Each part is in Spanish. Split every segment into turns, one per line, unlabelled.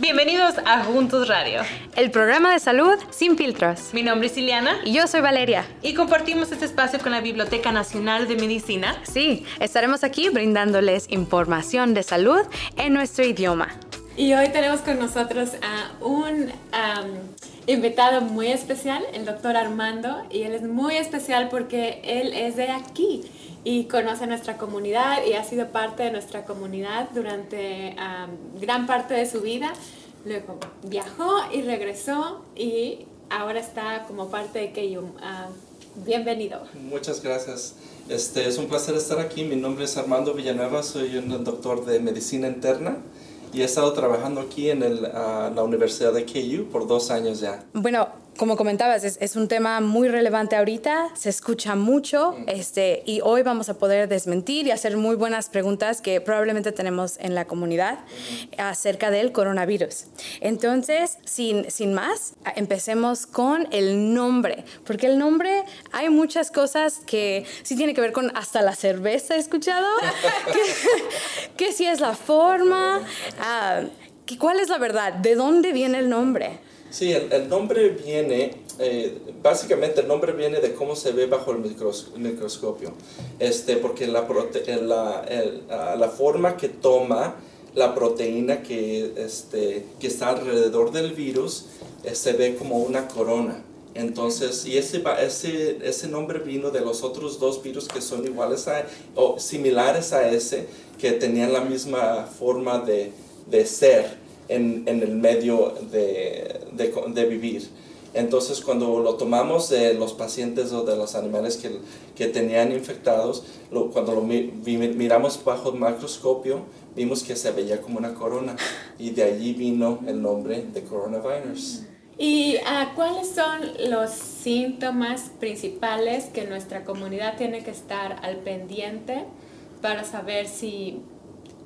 Bienvenidos a Juntos Radio,
el programa de salud sin filtros.
Mi nombre es Ileana.
Y yo soy Valeria.
Y compartimos este espacio con la Biblioteca Nacional de Medicina.
Sí, estaremos aquí brindándoles información de salud en nuestro idioma.
Y hoy tenemos con nosotros a un invitado muy especial, el doctor Armando, y él es muy especial porque él es de aquí y conoce nuestra comunidad y ha sido parte de nuestra comunidad durante gran parte de su vida. Luego viajó y regresó y ahora está como parte de Keyum. Ah, bienvenido.
Muchas gracias. Este, es un placer estar aquí. Mi nombre es Armando Villanueva, soy un doctor de medicina interna y he estado trabajando aquí en el, ah, la Universidad de KU por dos años ya.
Bueno, como comentabas, es, es, un tema muy relevante ahorita, se escucha mucho este, y hoy vamos a poder desmentir y hacer muy buenas preguntas que probablemente tenemos en la comunidad acerca del coronavirus. Entonces, sin, sin más, empecemos con el nombre, porque el nombre hay muchas cosas que sí tiene que ver con hasta la cerveza, ¿he escuchado? que, que si es la forma, ah, ¿cuál es la verdad? ¿De dónde viene el nombre?
Sí, el, nombre viene, eh, básicamente el nombre viene de cómo se ve bajo el, microscopio, este, porque la, forma que toma la proteína que, este, está alrededor del virus eh, se ve como una corona. Entonces, y ese, nombre vino de los otros dos virus que son iguales a, o similares a ese, que tenían la misma forma de, ser en el medio de, de, vivir. Entonces, cuando lo tomamos de los pacientes o de los animales que, que tenían infectados, lo, cuando lo miramos bajo el microscopio, vimos que se veía como una corona y de allí vino el nombre de coronavirus.
¿Y uh, cuáles son los síntomas principales que nuestra comunidad tiene que estar al pendiente para saber si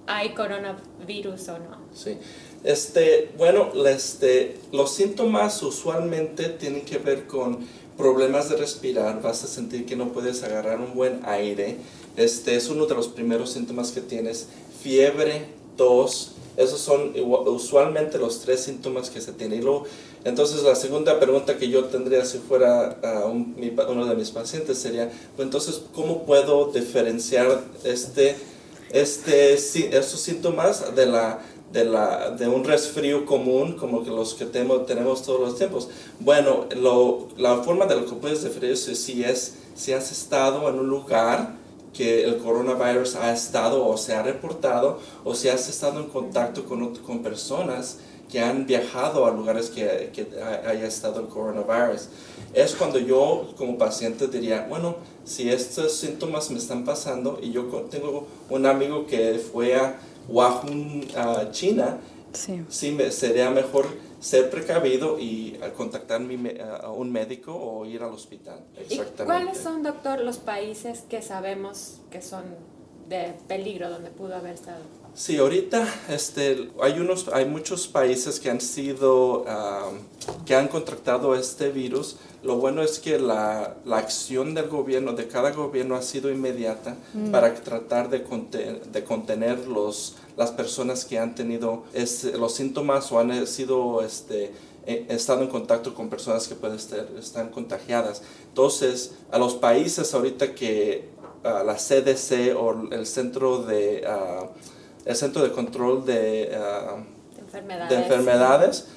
hay coronavirus o no?
Sí. Este, bueno, este, los síntomas usualmente tienen que ver con problemas de respirar, vas a sentir que no puedes agarrar un buen aire. Este es uno de los primeros síntomas que tienes. Fiebre, tos, esos son usualmente los tres síntomas que se tienen. entonces la segunda pregunta que yo tendría si fuera uno de mis pacientes sería, pues, entonces, ¿cómo puedo diferenciar este, este, estos síntomas de la de, la, de un resfrío común como que los que tenemos, todos los tiempos. Bueno, lo, la forma de lo que puedes diferenciar si es si has estado en un lugar que el coronavirus ha estado o se ha reportado o si has estado en contacto con, con personas que han viajado a lugares que, que haya estado el coronavirus. Es cuando yo como paciente diría, bueno, si estos síntomas me están pasando y yo tengo un amigo que fue a Wuhan, uh, China, sí. sería mejor ser precavido y contactar a un médico o ir al hospital.
Exactamente. ¿Y cuáles son, doctor, los países que sabemos que son de peligro donde pudo haber estado?
Sí, ahorita este, hay, unos, hay muchos países que han sido, que han contractado este virus. Lo bueno es que la, la, acción del gobierno, de cada gobierno, ha sido inmediata mm. para tratar de, de contener los, las personas que han tenido los síntomas o han sido, este, estado en contacto con personas que pueden estar están contagiadas. Entonces, a los países ahorita que la CDC o el Centro de el Centro de Control de, ah, Enfermedades,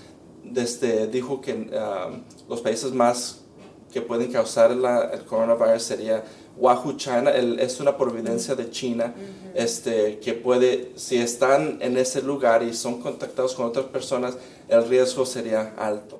desde, dijo que ah, los países más que pueden causar el coronavirus sería Wahoo, China, es una providencia de China, este, que puede, si están en ese lugar y son contactados con otras personas, el riesgo sería alto.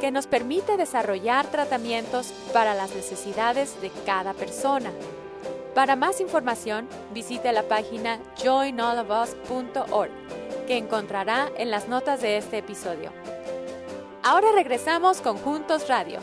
que nos permite desarrollar tratamientos para las necesidades de cada persona. Para más información, visite la página joinallofus.org, que encontrará en las notas de este episodio. Ahora regresamos con Juntos Radio.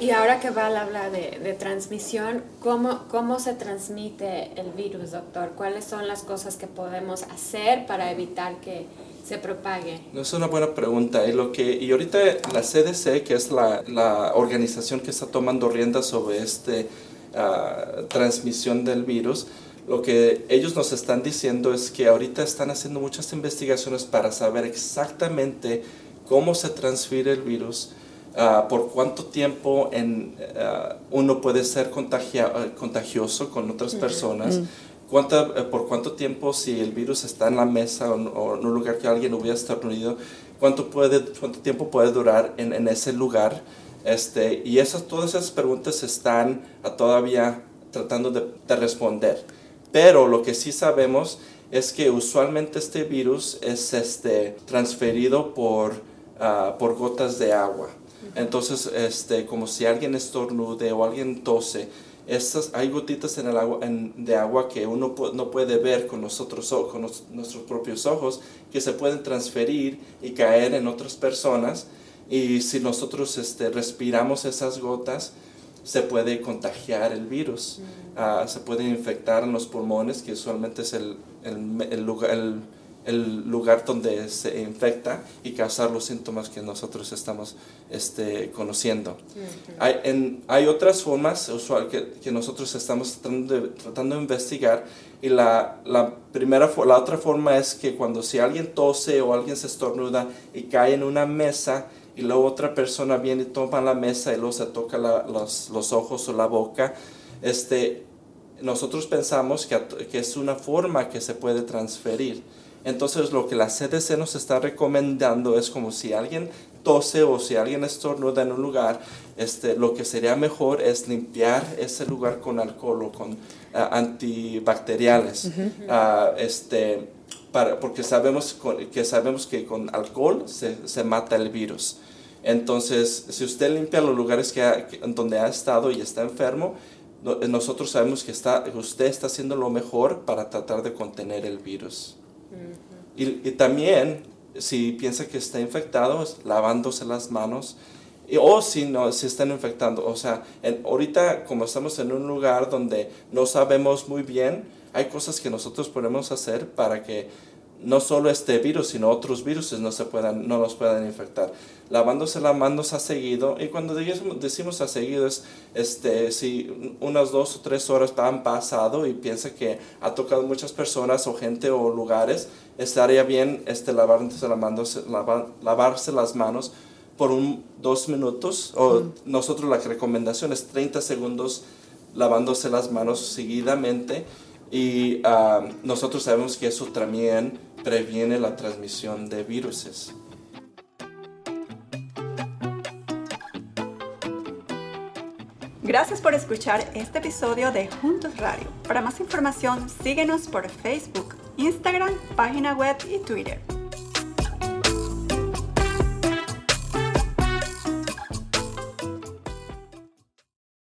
Y ahora que va a hablar de, de, transmisión, ¿cómo, ¿cómo se transmite el virus, doctor? ¿Cuáles son las cosas que podemos hacer para evitar que se propague?
Es una buena pregunta. Y, lo que, y ahorita la CDC, que es la, la organización que está tomando riendas sobre esta uh, transmisión del virus, lo que ellos nos están diciendo es que ahorita están haciendo muchas investigaciones para saber exactamente cómo se transfiere el virus, uh, por cuánto tiempo en, uh, uno puede ser contagia contagioso con otras personas, mm. Cuánta, uh, por cuánto tiempo si el virus está en la mesa o, o en un lugar que alguien hubiera estornudido, cuánto, puede, cuánto tiempo puede durar en, en ese lugar. Este, y esas, todas esas preguntas están todavía tratando de, de responder. Pero lo que sí sabemos es que usualmente este virus es este, transferido por, uh, por gotas de agua. Entonces, este, como si alguien estornude o alguien tose, estas, hay gotitas en el agua, en, de agua que uno no puede ver con, nosotros, con los, nuestros propios ojos, que se pueden transferir y caer en otras personas. Y si nosotros este, respiramos esas gotas, se puede contagiar el virus. Uh, se puede infectar en los pulmones, que usualmente es el, el, el lugar, el, el lugar donde se infecta y causar los síntomas que nosotros estamos este, conociendo. Uh -huh. hay, en, hay, otras formas usual que, que, nosotros estamos tratando de, tratando de investigar y la, la, primera, la otra forma es que cuando si alguien tose o alguien se estornuda y cae en una mesa y luego otra persona viene y toma la mesa y luego se toca la, los, los, ojos o la boca, este, nosotros pensamos que, que es una forma que se puede transferir. Entonces lo que la CDC nos está recomendando es como si alguien tose o si alguien estornuda en un lugar, este, lo que sería mejor es limpiar ese lugar con alcohol o con uh, antibacteriales. Uh -huh. uh, este, para, porque sabemos que sabemos que con alcohol se, se mata el virus. Entonces, si usted limpia los lugares que, ha, que donde ha estado y está enfermo, nosotros sabemos que está, usted está haciendo lo mejor para tratar de contener el virus. Y, y, también, si piensa que está infectado, es lavándose las manos. Y, o si no, si están infectando. O sea, en, ahorita como estamos en un lugar donde no sabemos muy bien, hay cosas que nosotros podemos hacer para que no solo este virus, sino otros virus no, se puedan, no nos puedan infectar. Lavándose las manos a seguido, y cuando decimos a seguido es este, si unas dos o tres horas han pasado y piensa que ha tocado muchas personas o gente o lugares, estaría bien este, lavarse, las manos, lavar, lavarse las manos por un, dos minutos, o mm. nosotros la recomendación es 30 segundos lavándose las manos seguidamente y uh, nosotros sabemos que eso también previene la transmisión de viruses.
Gracias por escuchar este episodio de Juntos Radio. Para más información, síguenos por Facebook, Instagram, página web y Twitter.